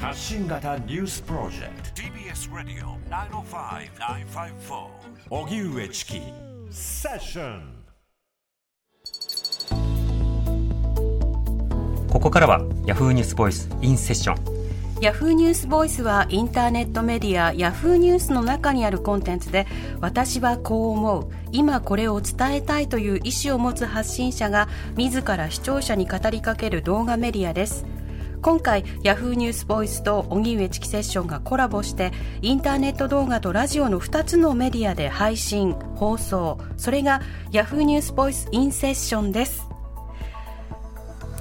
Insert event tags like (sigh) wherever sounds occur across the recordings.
発信型ニュースプロジェクト。TBS ラディオ905-954おぎゅうえちきセッションここからは Yahoo ニュースボイスインセッションヤフーニュースボイスはインターネットメディアヤフーニュースの中にあるコンテンツで私はこう思う今これを伝えたいという意思を持つ発信者が自ら視聴者に語りかける動画メディアです今回ヤフーニュースボイスと荻上チキセッションがコラボしてインターネット動画とラジオの2つのメディアで配信放送それがヤフーニュースボイスインセッションです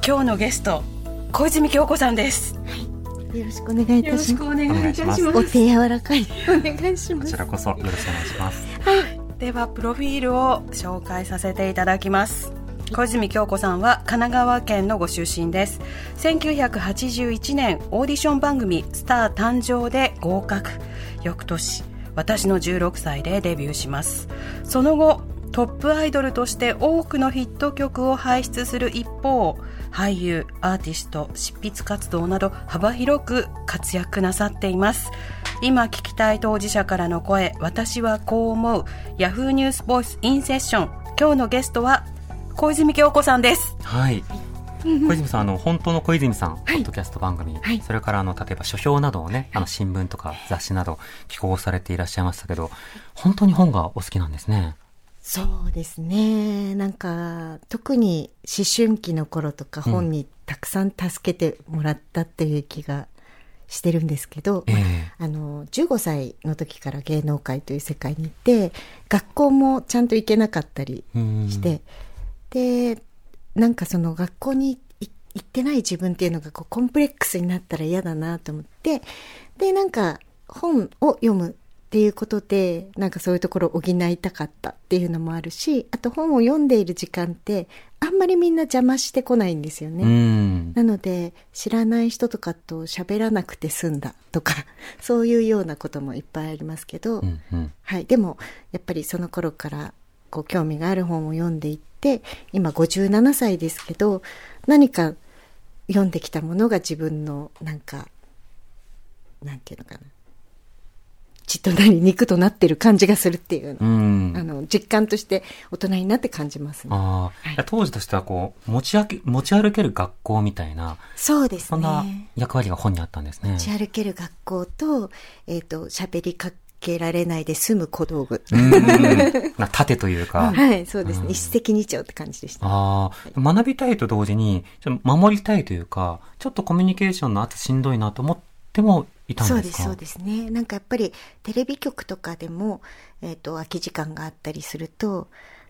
今日のゲスト小泉京子さんです、はいよろしくお願いいたします。お願いいたします。お手柔らかいお願いします。こちらこそよろしくお願いします。はい。ではプロフィールを紹介させていただきます。小泉京子さんは神奈川県のご出身です。1981年オーディション番組「スター誕生」で合格。翌年私の16歳でデビューします。その後トップアイドルとして多くのヒット曲を輩出する一方俳優アーティスト執筆活動など幅広く活躍なさっています。今聞きたい当事者からの声私はこう思う。ヤフーニュースボイスインセッション今日のゲストは小泉京子さんです。はい。小泉さん、あの、本当の小泉さん、ポッドキャスト番組、はい、それから、あの、例えば書評などをね、あの、新聞とか雑誌など、寄稿されていらっしゃいましたけど、本当に本がお好きなんですね。そうですね。なんか、特に思春期の頃とか本にたくさん助けてもらったっていう気がしてるんですけど、えー、あの、15歳の時から芸能界という世界に行って、学校もちゃんと行けなかったりして、で、なんかその学校に行ってない自分っていうのがこうコンプレックスになったら嫌だなと思って、で、なんか本を読むっていうことで、なんかそういうところを補いたかったっていうのもあるし、あと本を読んでいる時間って、あんまりみんな邪魔してこないんですよね。なので、知らない人とかと喋らなくて済んだとか、そういうようなこともいっぱいありますけど、うんうん、はい。でも、やっぱりその頃から、こう、興味がある本を読んでいって、今57歳ですけど、何か読んできたものが自分の、なんか、なんていうのかな。血となり肉となってる感じがするっていうの、うん、あの実感として大人になって感じますね。あはい、当時としてはこう持ち持ち歩ける学校みたいなそうですね。そんな役割が本にあったんですね。持ち歩ける学校とえっ、ー、と喋りかけられないで済む小道具。(laughs) な盾というか。はい、そうですね。一石二鳥って感じでした。ああ、学びたいと同時に、守りたいというか、ちょっとコミュニケーションの後しんどいなと思ってもいたんそうです、そうですね。なんかやっぱりテレビ局とかでも、えっ、ー、と、空き時間があったりすると、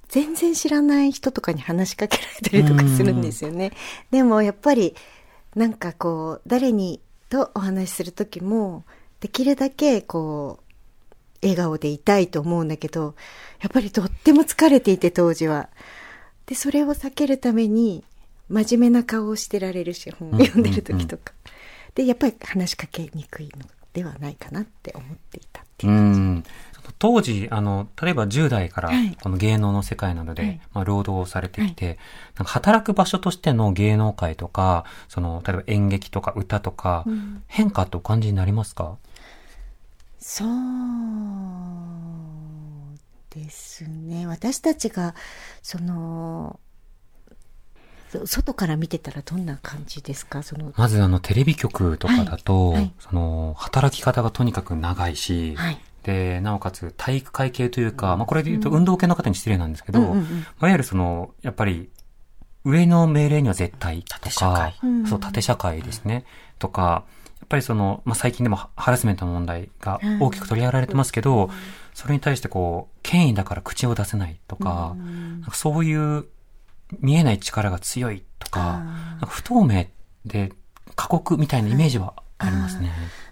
全然知らない人とかに話しかけられたりとかするんですよね。でもやっぱり、なんかこう、誰にとお話しするときも、できるだけこう、笑顔でいたいと思うんだけど、やっぱりとっても疲れていて当時は。で、それを避けるために、真面目な顔をしてられるし、本を読んでる時とか。でやっぱり話しかけにくいのではないかなって思っていたっていう感じ。当時、あの、例えば10代から、この芸能の世界などで、はい、まあ、労働をされてきて、はい、なんか働く場所としての芸能界とか、その、例えば演劇とか歌とか、うん、変化ってお感じになりますか？そうですね。私たちが、その、外から見てたらどんな感じですか？そのまずあのテレビ局とかだと、はい。はい、その働き方がとにかく長いし、はい、で、なおかつ体育会系というか、まあこれで言うと運動系の方に失礼なんですけど、うん。うんうん、いわゆるその、やっぱり上の命令には絶対とか、縦社会。そう、縦社会ですね。とか、やっぱりその、まあ、最近でもハラスメントの問題が大きく取り上げられてますけど、うん、それに対してこう、権威だから口を出せないとか、うん、かそういう見えない力が強いとか、なんか不透明で過酷みたいなイメージはありますね。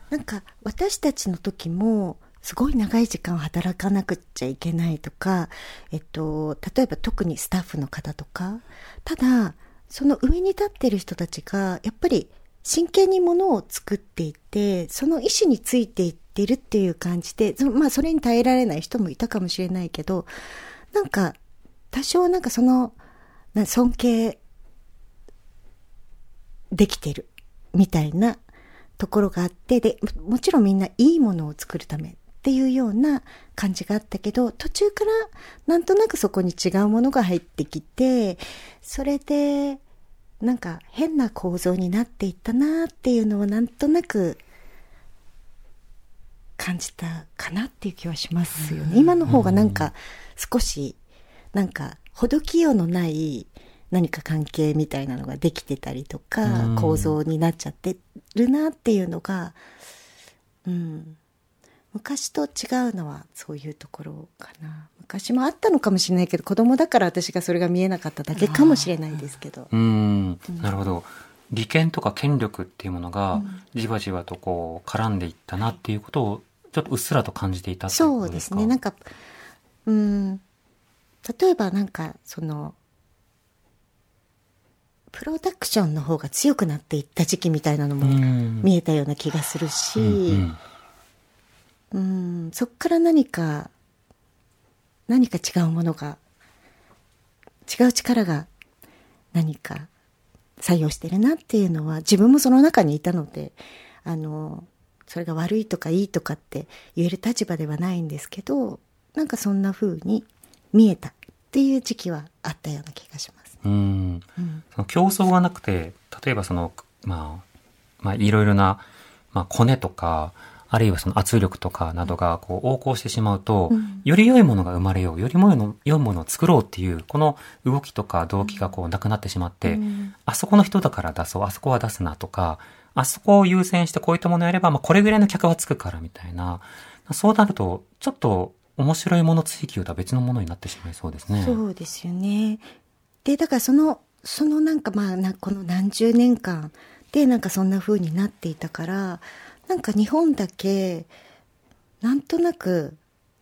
なんか私たちの時も、すごい長い時間働かなくちゃいけないとか、えっと、例えば特にスタッフの方とか、ただ、その上に立ってる人たちが、やっぱり真剣にものを作っていて、その意思についていってるっていう感じで、まあそれに耐えられない人もいたかもしれないけど、なんか、多少なんかその、尊敬できてるみたいなところがあって、で、もちろんみんないいものを作るためっていうような感じがあったけど、途中からなんとなくそこに違うものが入ってきて、それで、なんか変な構造になっていったなっていうのはなんとなく感じたかなっていう気はしますよね。今の方がなんか少しなんかほどきようのない何か関係みたいなのができてたりとか、構造になっちゃってるなっていうのが、うん、昔と違うのはそういうところかな。昔もあったのかもしれないけど子供だから私がそれが見えなかっただけかもしれないですけど。うん。なるほど。利権とか権力っていうものがじわじわとこう絡んでいったなっていうことをちょっとうっすらと感じていたそうですね。なんかうん。例えばなんかそのプロダクションの方が強くなっていった時期みたいなのも見えたような気がするし、うんうんうん、そっから何か、何か違うものが、違う力が何か作用してるなっていうのは自分もその中にいたので、あの、それが悪いとかいいとかって言える立場ではないんですけど、なんかそんな風に見えたっていう時期はあったような気がします、うん。うん。その競争がなくて、例えばその、まあ、まあいろいろな、まあコネとか、あるいはその圧力とかなどがこう横行してしまうと、うん、より良いものが生まれよう、よりも良いものを作ろうっていう、この動きとか動機がこうなくなってしまって、うん、あそこの人だから出そう、あそこは出すなとか、あそこを優先してこういったものをやれば、まあこれぐらいの客はつくからみたいな、そうなると、ちょっと面白いもの追求とは別のものになってしまいそうですね。そうですよね。で、だからその、そのなんかまあな、この何十年間でなんかそんな風になっていたから、なんか日本だけなんとなく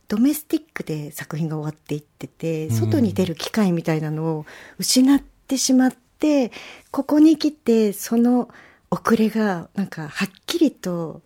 ドメスティックで作品が終わっていってて外に出る機会みたいなのを失ってしまって、ここに来てその遅れがなんかはっきりと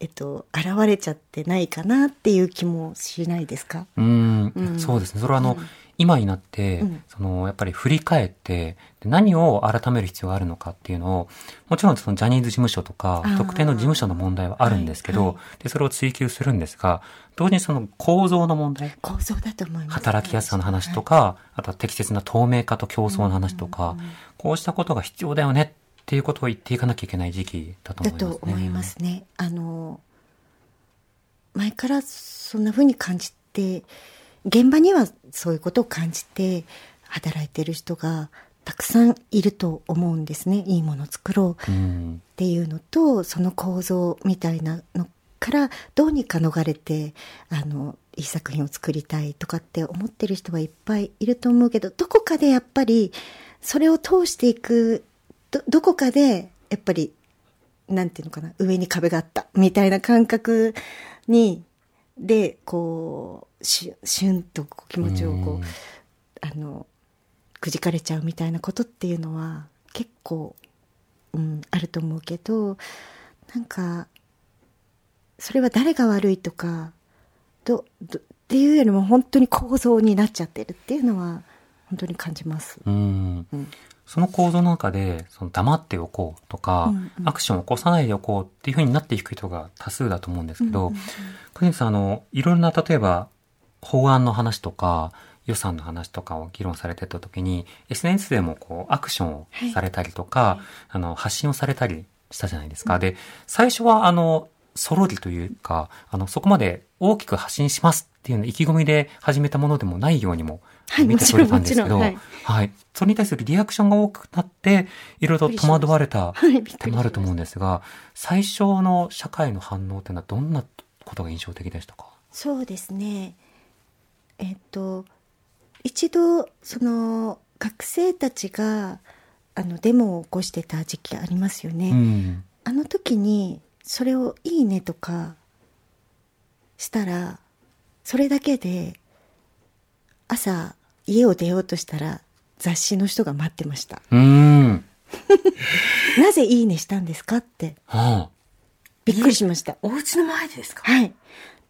えっと、現れちゃってないかなっていう気もしないですか？うん、うん、そうですね。それはあの、うん今になって、うん、その、やっぱり振り返って、何を改める必要があるのかっていうのを、もちろんそのジャニーズ事務所とか、特定の事務所の問題はあるんですけど、はいはい、で、それを追求するんですが、同時にその構造の問題。構造だと思います。働きやすさの話とか、はい、あとは適切な透明化と競争の話とか、こうしたことが必要だよねっていうことを言っていかなきゃいけない時期だと思います、ね、だと思いますね。あの、前からそんな風に感じて現場にはそういうことを感じて働いてる人がたくさんいると思うんですね。いいものを作ろうっていうのと、うん、その構造みたいなのからどうにか逃れてあのいい作品を作りたいとかって思ってる人はいっぱいいると思うけどどこかでやっぱりそれを通していくどどこかでやっぱりなんていうのかな上に壁があったみたいな感覚にでこうししゅんと気持ちをこう、あのくじかれちゃうみたいなことっていうのは結構、うん、あると思うけどなんかそれは誰が悪いとかどどっていうよりも本当に構造になっちゃってるっていうのは本当に感じます。うん、うんその構造の中で、その黙っておこうとか、うんうん、アクションを起こさないでおこうっていうふうになっていく人が多数だと思うんですけど、うんうんうん、さん、あの、いろんな、例えば、法案の話とか、予算の話とかを議論されてた時に、SNS でもこう、アクションをされたりとか、はい、あの、発信をされたりしたじゃないですか。うん、で、最初は、あの、そろりというか、あの、そこまで大きく発信しますっていうの意気込みで始めたものでもないようにも見て取れたんですけど、はい、はい。それに対するリアクションが多くなって、いろいろ戸惑われた点もあると思うんですが、最初の社会の反応っていうのはどんなことが印象的でしたか？そうですね。えっと、一度、その、学生たちが、あの、デモを起こしてた時期ありますよね。うん、あの時に、それをいいねとかしたら、それだけで、朝、家を出ようとしたら雑誌の人が待ってました。なぜいいねしたんですかって。はあ、びっくりしました。お家の前でですか？はい。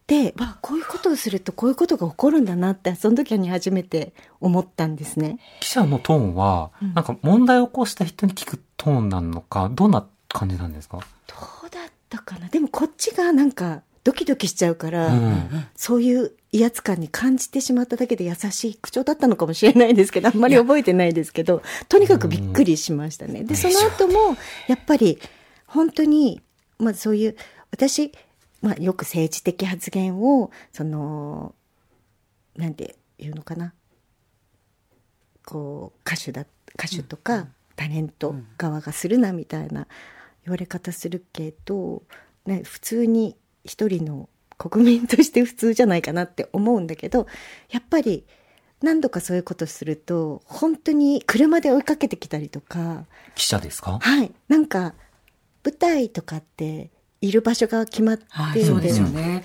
で、わ、こういうことをするとこういうことが起こるんだなって、その時に初めて思ったんですね。記者のトーンは、うん、なんか問題を起こした人に聞くトーンなのか、どんな感じなんですか？どうだったかなでもこっちがなんかドキドキしちゃうから、うん、そういう威圧感に感じてしまっただけで優しい口調だったのかもしれないですけど、あんまり覚えてないですけど、とにかくびっくりしましたね。で、その後も、やっぱり、本当に、まあそういう、私、まあよく政治的発言を、その、なんていうのかな。こう、歌手だ、歌手とか、タレント側がするなみたいな言われ方するけど、ね、普通に一人の国民として普通じゃないかなって思うんだけどやっぱり何度かそういうことすると本当に車で追いかけてきたりとか記者ですか？はい。なんか舞台とかっている場所が決まってるんですよね。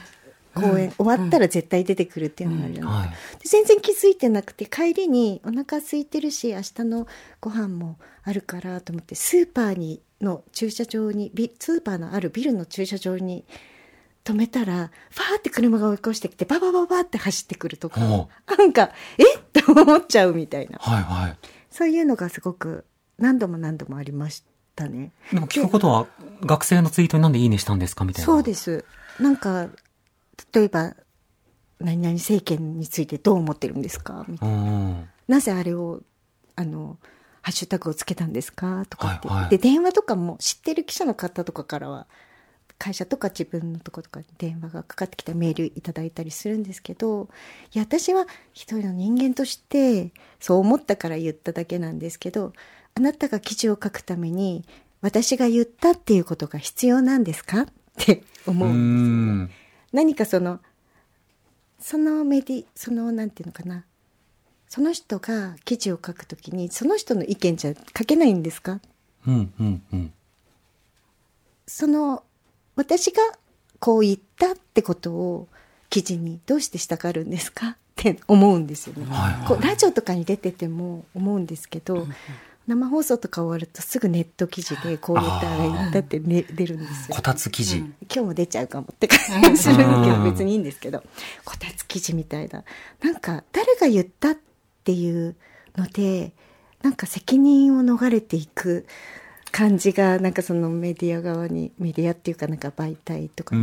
公演、終わったら絶対出てくるっていうのがあるじゃない。ですか、全然気づいてなくて帰りにお腹空いてるし明日のご飯もあるからと思ってスーパーにの駐車場にスーパーのあるビルの駐車場に止めたら、ファーって車が追い越してきて、ババババって走ってくるとか、なんか、え？(laughs) って思っちゃうみたいな。はいはい。そういうのがすごく何度も何度もありましたね。でも聞くことは、学生のツイートになんでいいねしたんですか？みたいな。そうです。なんか、例えば、何々政権についてどう思ってるんですか？みたいな。なぜあれを、あの、ハッシュタグをつけたんですか？とかって、はいはい、で、電話とかも知ってる記者の方とかからは、会社とか自分のとことかに電話がかかってきたメールいただいたりするんですけどいや私は一人の人間としてそう思ったから言っただけなんですけどあなたが記事を書くために私が言ったっていうことが必要なんですか？って思うんですよね。何かそのそのメディそのなんていうのかな。その人が記事を書くときにその人の意見じゃ書けないんですか、うんうんうん、その私がこう言ったってことを記事にどうしてしたがるんですか？(laughs) って思うんですよね、はいはい、こうラジオとかに出てても思うんですけど、生放送とか終わるとすぐネット記事でこう言ったら言ったって、ね、出るんですよ。こたつ記事、うん、今日も出ちゃうかもって感じするけど別にいいん。ですけどこたつ記事みたいな。なんか誰が言ったっていうのでなんか責任を逃れていく感じがなんかそのメディア側にメディアっていうかなんか媒体とか。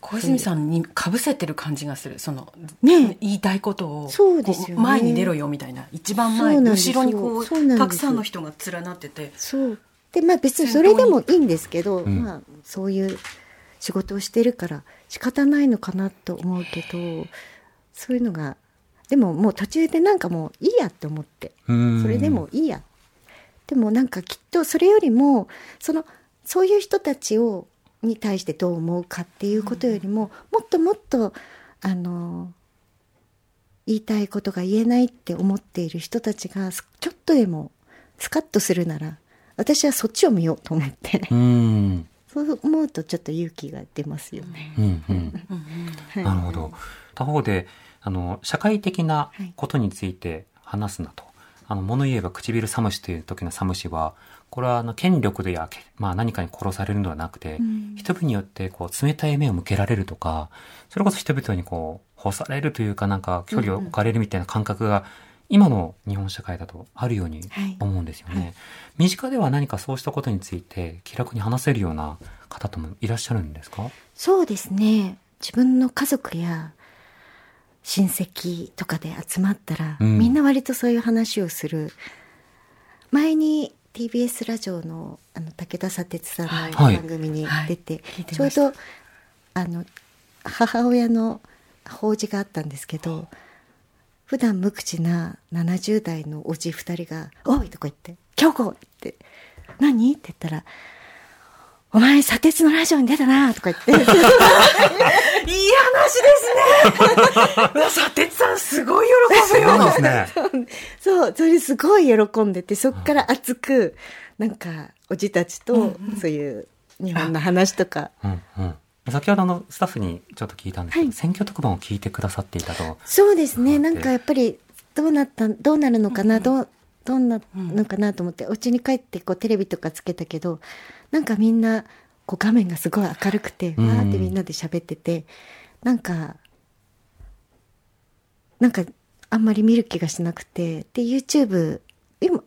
小泉さんにかぶせてる感じがするその、ね、言いたいことをそうですよ、ね、前に出ろよみたいな。一番前後ろにこうたくさんの人が連なってて。そう。でまあ別にそれでもいいんですけど、うん、まあそういう仕事をしてるから仕方ないのかなと思うけどそういうのがでももう途中でなんかもういいやって思って。それでもいいやでもなんかきっとそれよりもそのそういう人たちをに対してどう思うかっていうことよりも、もっともっとあの言いたいことが言えないって思っている人たちがちょっとでもスカッとするなら私はそっちを見ようと思って。そう思うとちょっと勇気が出ますよね。うんうん。なるほど。他方であの社会的なことについて話すなと、あの、物言えば唇寒しという時の寒しは、これはあの権力でや、まあ、何かに殺されるのではなくて、うん、人々によってこう冷たい目を向けられるとか、それこそ人々にこう干されるというかなんか距離を置かれるみたいな感覚が、今の日本社会だとあるように思うんですよね、はいはい、身近では何かそうしたことについて気楽に話せるような方ともいらっしゃるんですか？そうですね。自分の家族や親戚とかで集まったら、うん、みんな割とそういう話をする前に TBS ラジオのあの武田砂鉄さんの番組に出て、はいはい、ちょうどあの母親の法事があったんですけど普段無口な70代のおじ2人が「おい!」とか言って「京子!」って「何?」って言ったら「お前、砂鉄のラジオに出たなとか言って。(laughs) いい話ですね砂鉄さんすごい喜ぶよ。そうね。そう、それすごい喜んでて、そっから熱く、なんか、おじたちと、そういう日本の話とか。うんうん先ほどのスタッフにちょっと聞いたんですけど、はい、選挙特番を聞いてくださっていたと。そうですね。なんかやっぱり、どうなった、どうなるのかな、どう、どんなのかなと思って、お家に帰ってこうテレビとかつけたけど、なんかみんなこう画面がすごい明るくてわーってみんなで喋ってて、うん、なんかなんかあんまり見る気がしなくてで YouTube 今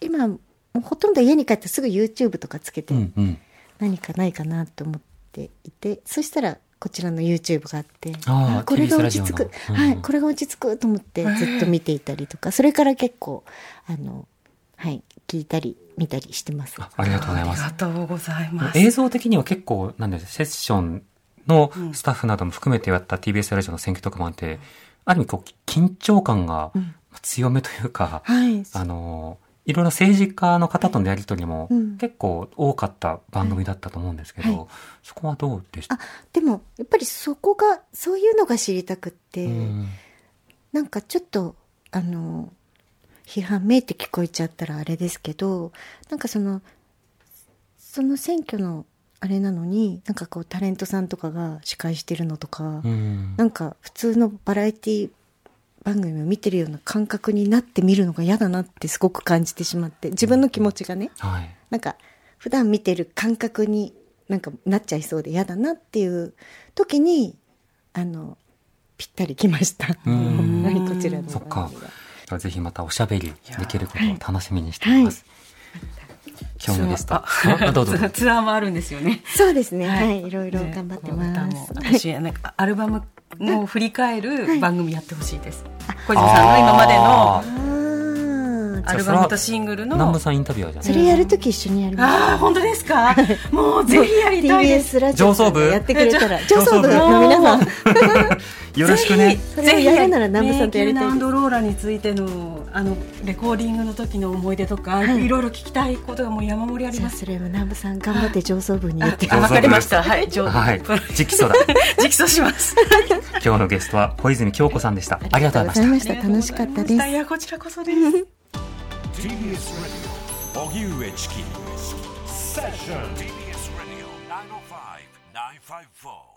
今もうほとんど家に帰ってすぐ YouTube とかつけて、何かないかなと思っていて、そしたらこちらの YouTube があって、あこれが落ち着く、うん、はい、これが落ち着くと思ってずっと見ていたりとか、それから結構、あの、はい、聞いたり、見たりしてます。ありがとうございます。ありがとうございます。映像的には結構、なんですセッションのスタッフなども含めてやった TBS ラジオの選挙特番って、ある意味こう、緊張感が強めというか、うんはい、あの、いろいろ政治家の方とのやり取りも結構多かった番組だったと思うんですけど、はい。はい、そこはどうでした？でも、やっぱりそこが、そういうのが知りたくって、ん。なんかちょっと、あの、批判めいて聞こえちゃったらあれですけど、なんかその、その選挙のあれなのに、なんかこうタレントさんとかが司会してるのとか、ん。なんか普通のバラエティ番組を見てるような感覚になって見るのが嫌だなってすごく感じてしまって自分の気持ちがね、はい、なんか普段見てる感覚になんかなっちゃいそうで嫌だなっていう時にあのぴったりきました。こちらのそっか。ぜひまたおしゃべりできることを楽しみにしています。今日のゲスト。どうぞ。ツアーもあるんですよね。そうですね。はい。いろいろ頑張ってます。私、なんかアルバムの振り返る番組やってほしいです。小泉さんの今までのアルバムとシングルの南部さんインタビューじゃそれやるとき一緒にやりますああ本当ですか？もうぜひやりたいです (laughs) TBS ラジオ上層部やってくれたら (laughs) 上層部の皆さんよろしくね。ぜひやるなら南部さんとやりたいです。ローラについてのあのレコーディングの時の思い出とか、はい、いろいろ聞きたいことがもう山盛りあります。それは南部さん頑張って上層部に言って。わかりました。はい。上はい。直訴だ。(laughs) 直訴します。(laughs) 今日のゲストは小泉京子さんでした。ありがとうございました。楽しかったです。いやこちらこそです。TBS ラジオ荻上チキ。セッション TBS ラジオ905-954